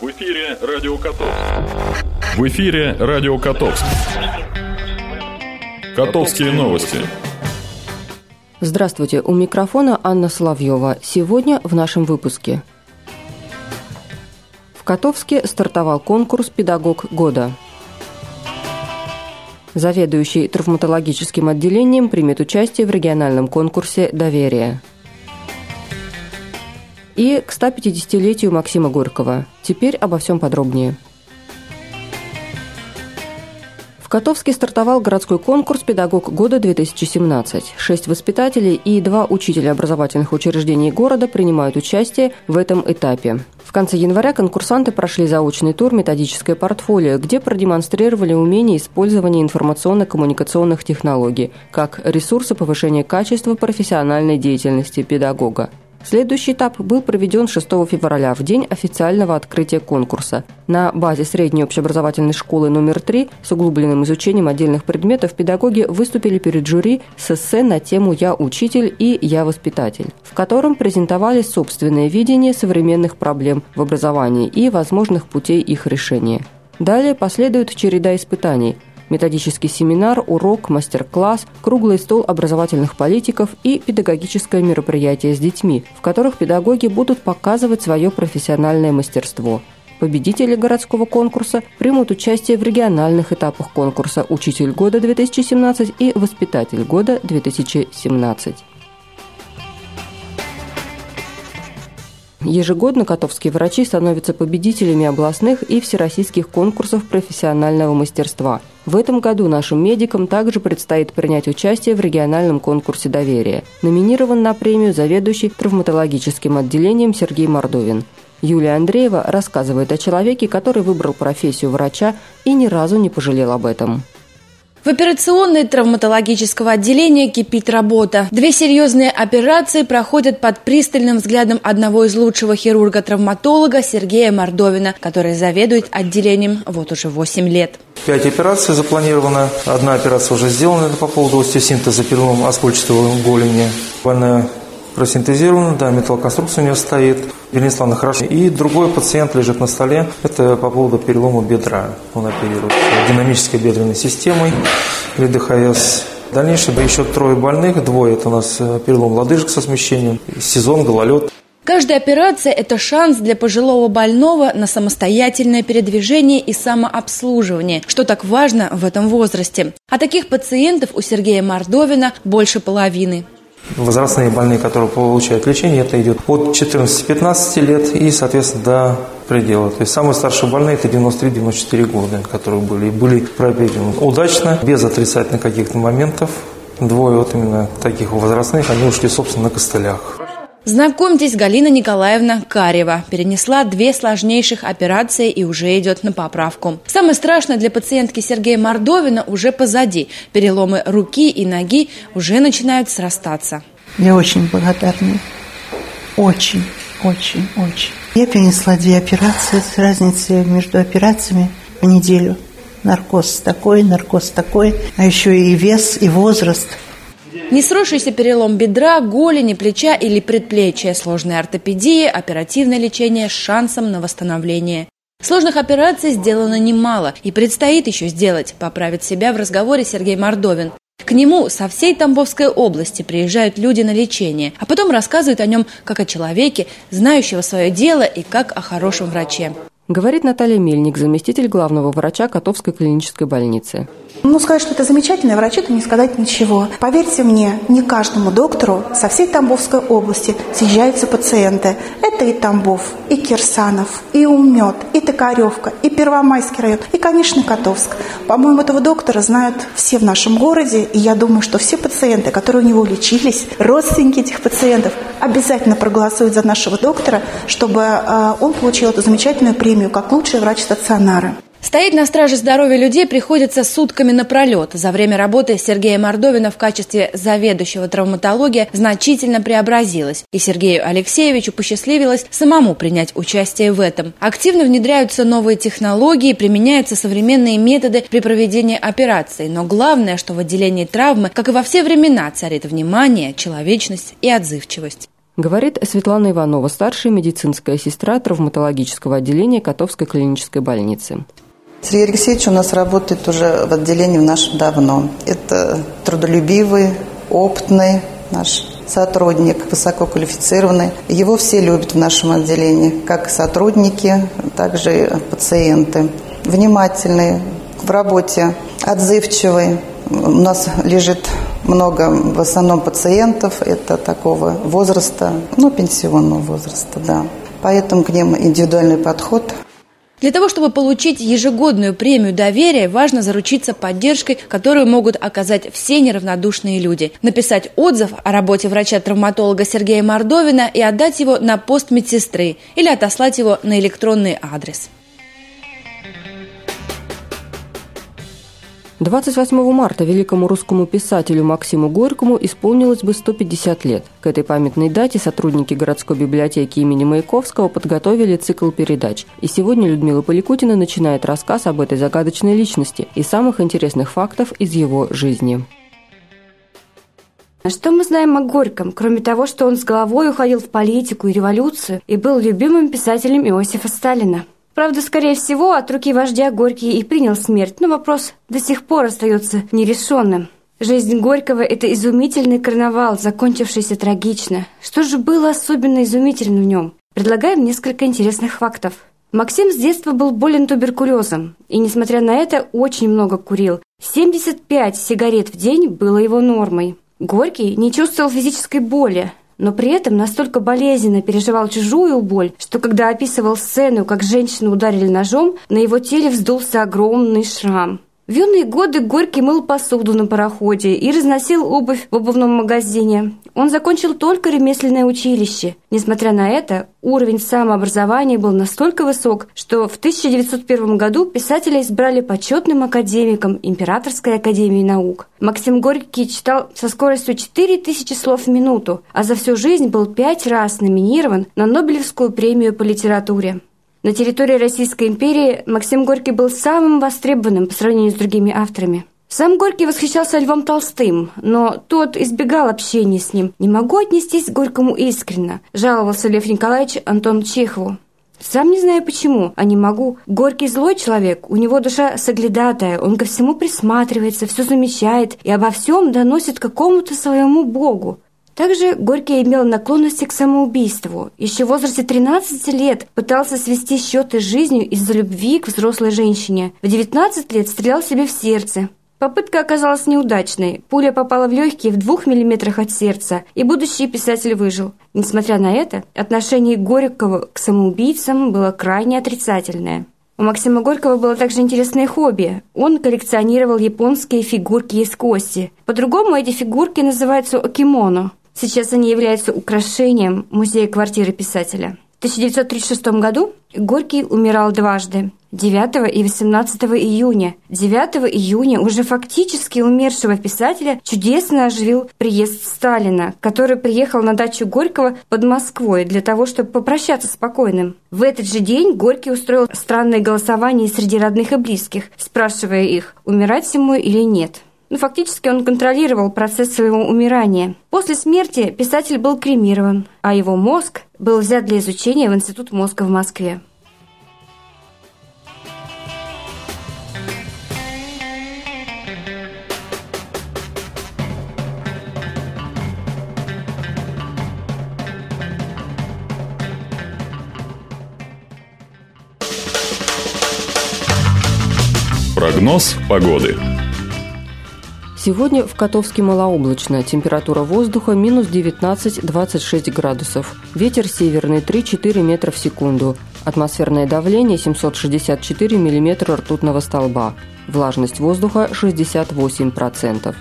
В эфире Радио Котовск. В эфире Радио Котовск. Котовские новости. Здравствуйте, у микрофона Анна Соловьева. Сегодня в нашем выпуске. В Котовске стартовал конкурс «Педагог года». Заведующий травматологическим отделением примет участие в региональном конкурсе «Доверие». И к 150-летию Максима Горького. Теперь обо всем подробнее. В Котовске стартовал городской конкурс «Педагог года-2017». Шесть воспитателей и два учителя образовательных учреждений города принимают участие в этом этапе. В конце января конкурсанты прошли заочный тур «Методическое портфолио», где продемонстрировали умение использования информационно-коммуникационных технологий как ресурса повышения качества профессиональной деятельности педагога. Следующий этап был проведен 6 февраля, в день официального открытия конкурса. На базе средней общеобразовательной школы номер 3 с углубленным изучением отдельных предметов педагоги выступили перед жюри с эссе на тему «Я учитель» и «Я воспитатель», в котором презентовали собственное видение современных проблем в образовании и возможных путей их решения. Далее последует череда испытаний – методический семинар, урок, мастер-класс, круглый стол образовательных политиков и педагогическое мероприятие с детьми, в которых педагоги будут показывать свое профессиональное мастерство. Победители городского конкурса примут участие в региональных этапах конкурса «Учитель года-2017» и «Воспитатель года-2017». Ежегодно котовские врачи становятся победителями областных и всероссийских конкурсов профессионального мастерства. В этом году нашим медикам также предстоит принять участие в региональном конкурсе доверия. Номинирован на премию заведующий травматологическим отделением Сергей Мордовин. Юлия Андреева рассказывает о человеке, который выбрал профессию врача и ни разу не пожалел об этом. В операционной травматологического отделения кипит работа. Две серьезные операции проходят под пристальным взглядом одного из лучшего хирурга-травматолога Сергея Мордовина, который заведует отделением вот уже 8 лет. Пять операций запланировано. Одна операция уже сделана по поводу остеосинтеза перелома оскольчатого голени. Больная просинтезирована, да, металлоконструкция у нее стоит, перенесла хорошо. И другой пациент лежит на столе, это по поводу перелома бедра. Он оперирует динамической бедренной системой или ДХС. Дальнейшее, да, еще трое больных, двое, это у нас э, перелом лодыжек со смещением, сезон, гололед. Каждая операция – это шанс для пожилого больного на самостоятельное передвижение и самообслуживание, что так важно в этом возрасте. А таких пациентов у Сергея Мордовина больше половины. Возрастные больные, которые получают лечение, это идет от 14-15 лет и, соответственно, до предела. То есть самые старшие больные это 93-94 года, которые были были проведены удачно, без отрицательных каких-то моментов. Двое вот именно таких возрастных, они ушли, собственно, на костылях. Знакомьтесь, Галина Николаевна Карева перенесла две сложнейших операции и уже идет на поправку. Самое страшное для пациентки Сергея Мордовина уже позади. Переломы руки и ноги уже начинают срастаться. Я очень благодарна. Очень, очень, очень. Я перенесла две операции с разницей между операциями в неделю. Наркоз такой, наркоз такой, а еще и вес, и возраст – Несросшийся перелом бедра, голени, плеча или предплечья, сложная ортопедия, оперативное лечение с шансом на восстановление. Сложных операций сделано немало, и предстоит еще сделать, поправить себя в разговоре Сергей Мордовин. К нему со всей Тамбовской области приезжают люди на лечение, а потом рассказывают о нем как о человеке, знающего свое дело и как о хорошем враче. Говорит Наталья Мельник, заместитель главного врача Котовской клинической больницы. Ну, сказать, что это замечательные врачи, это не сказать ничего. Поверьте мне, не каждому доктору со всей Тамбовской области съезжаются пациенты. Это и Тамбов, и Кирсанов, и Умет, и Токаревка, и Первомайский район, и, конечно, Котовск. По-моему, этого доктора знают все в нашем городе, и я думаю, что все пациенты, которые у него лечились, родственники этих пациентов, обязательно проголосуют за нашего доктора, чтобы э, он получил эту замечательную премию как лучший врач стационара. Стоять на страже здоровья людей приходится сутками напролет. За время работы Сергея Мордовина в качестве заведующего травматологии значительно преобразилась. И Сергею Алексеевичу посчастливилось самому принять участие в этом. Активно внедряются новые технологии, применяются современные методы при проведении операций. Но главное, что в отделении травмы, как и во все времена, царит внимание, человечность и отзывчивость. Говорит Светлана Иванова, старшая медицинская сестра травматологического отделения Котовской клинической больницы. Сергей Алексеевич у нас работает уже в отделении в нашем давно. Это трудолюбивый, опытный наш сотрудник, высококвалифицированный. Его все любят в нашем отделении, как сотрудники, так же и пациенты. Внимательный в работе, отзывчивый. У нас лежит много, в основном пациентов, это такого возраста, ну, пенсионного возраста, да. Поэтому к ним индивидуальный подход – для того, чтобы получить ежегодную премию доверия, важно заручиться поддержкой, которую могут оказать все неравнодушные люди. Написать отзыв о работе врача-травматолога Сергея Мордовина и отдать его на пост медсестры или отослать его на электронный адрес. 28 марта великому русскому писателю Максиму Горькому исполнилось бы 150 лет. К этой памятной дате сотрудники городской библиотеки имени Маяковского подготовили цикл передач. И сегодня Людмила Поликутина начинает рассказ об этой загадочной личности и самых интересных фактов из его жизни. Что мы знаем о Горьком, кроме того, что он с головой уходил в политику и революцию и был любимым писателем Иосифа Сталина? Правда, скорее всего, от руки вождя Горький и принял смерть, но вопрос до сих пор остается нерешенным. Жизнь Горького – это изумительный карнавал, закончившийся трагично. Что же было особенно изумительным в нем? Предлагаем несколько интересных фактов. Максим с детства был болен туберкулезом, и, несмотря на это, очень много курил. 75 сигарет в день было его нормой. Горький не чувствовал физической боли, но при этом настолько болезненно переживал чужую боль, что когда описывал сцену, как женщину ударили ножом, на его теле вздулся огромный шрам. В юные годы Горький мыл посуду на пароходе и разносил обувь в обувном магазине. Он закончил только ремесленное училище. Несмотря на это, уровень самообразования был настолько высок, что в 1901 году писателя избрали почетным академиком Императорской академии наук. Максим Горький читал со скоростью 4000 слов в минуту, а за всю жизнь был пять раз номинирован на Нобелевскую премию по литературе. На территории Российской империи Максим Горький был самым востребованным по сравнению с другими авторами. Сам Горький восхищался Львом Толстым, но тот избегал общения с ним. «Не могу отнестись к Горькому искренно», – жаловался Лев Николаевич Антон Чехову. Сам не знаю почему, а не могу. Горький злой человек, у него душа соглядатая, он ко всему присматривается, все замечает и обо всем доносит какому-то своему богу. Также Горький имел наклонности к самоубийству. Еще в возрасте 13 лет пытался свести счеты с жизнью из-за любви к взрослой женщине. В 19 лет стрелял себе в сердце. Попытка оказалась неудачной. Пуля попала в легкие в двух миллиметрах от сердца, и будущий писатель выжил. Несмотря на это, отношение Горького к самоубийцам было крайне отрицательное. У Максима Горького было также интересное хобби. Он коллекционировал японские фигурки из кости. По-другому эти фигурки называются окимоно. Сейчас они являются украшением музея квартиры писателя. В 1936 году Горький умирал дважды. 9 и 18 июня. 9 июня уже фактически умершего писателя чудесно оживил приезд Сталина, который приехал на дачу Горького под Москвой для того, чтобы попрощаться с покойным. В этот же день Горький устроил странное голосование среди родных и близких, спрашивая их, умирать ему или нет. Но ну, фактически он контролировал процесс своего умирания. После смерти писатель был кремирован, а его мозг был взят для изучения в Институт мозга в Москве. Прогноз погоды. Сегодня в Котовске малооблачно. Температура воздуха минус 19-26 градусов. Ветер северный 3-4 метра в секунду. Атмосферное давление 764 миллиметра ртутного столба. Влажность воздуха 68%.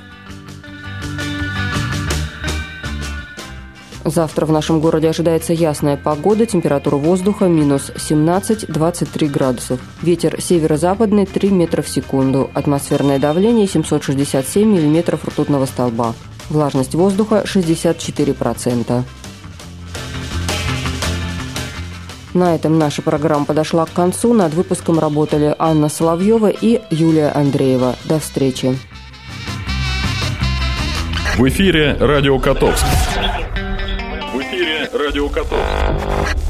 Завтра в нашем городе ожидается ясная погода, температура воздуха минус 17-23 градусов. Ветер северо-западный 3 метра в секунду. Атмосферное давление 767 миллиметров ртутного столба. Влажность воздуха 64%. На этом наша программа подошла к концу. Над выпуском работали Анна Соловьева и Юлия Андреева. До встречи. В эфире «Радио Котовск». Радио Котовск.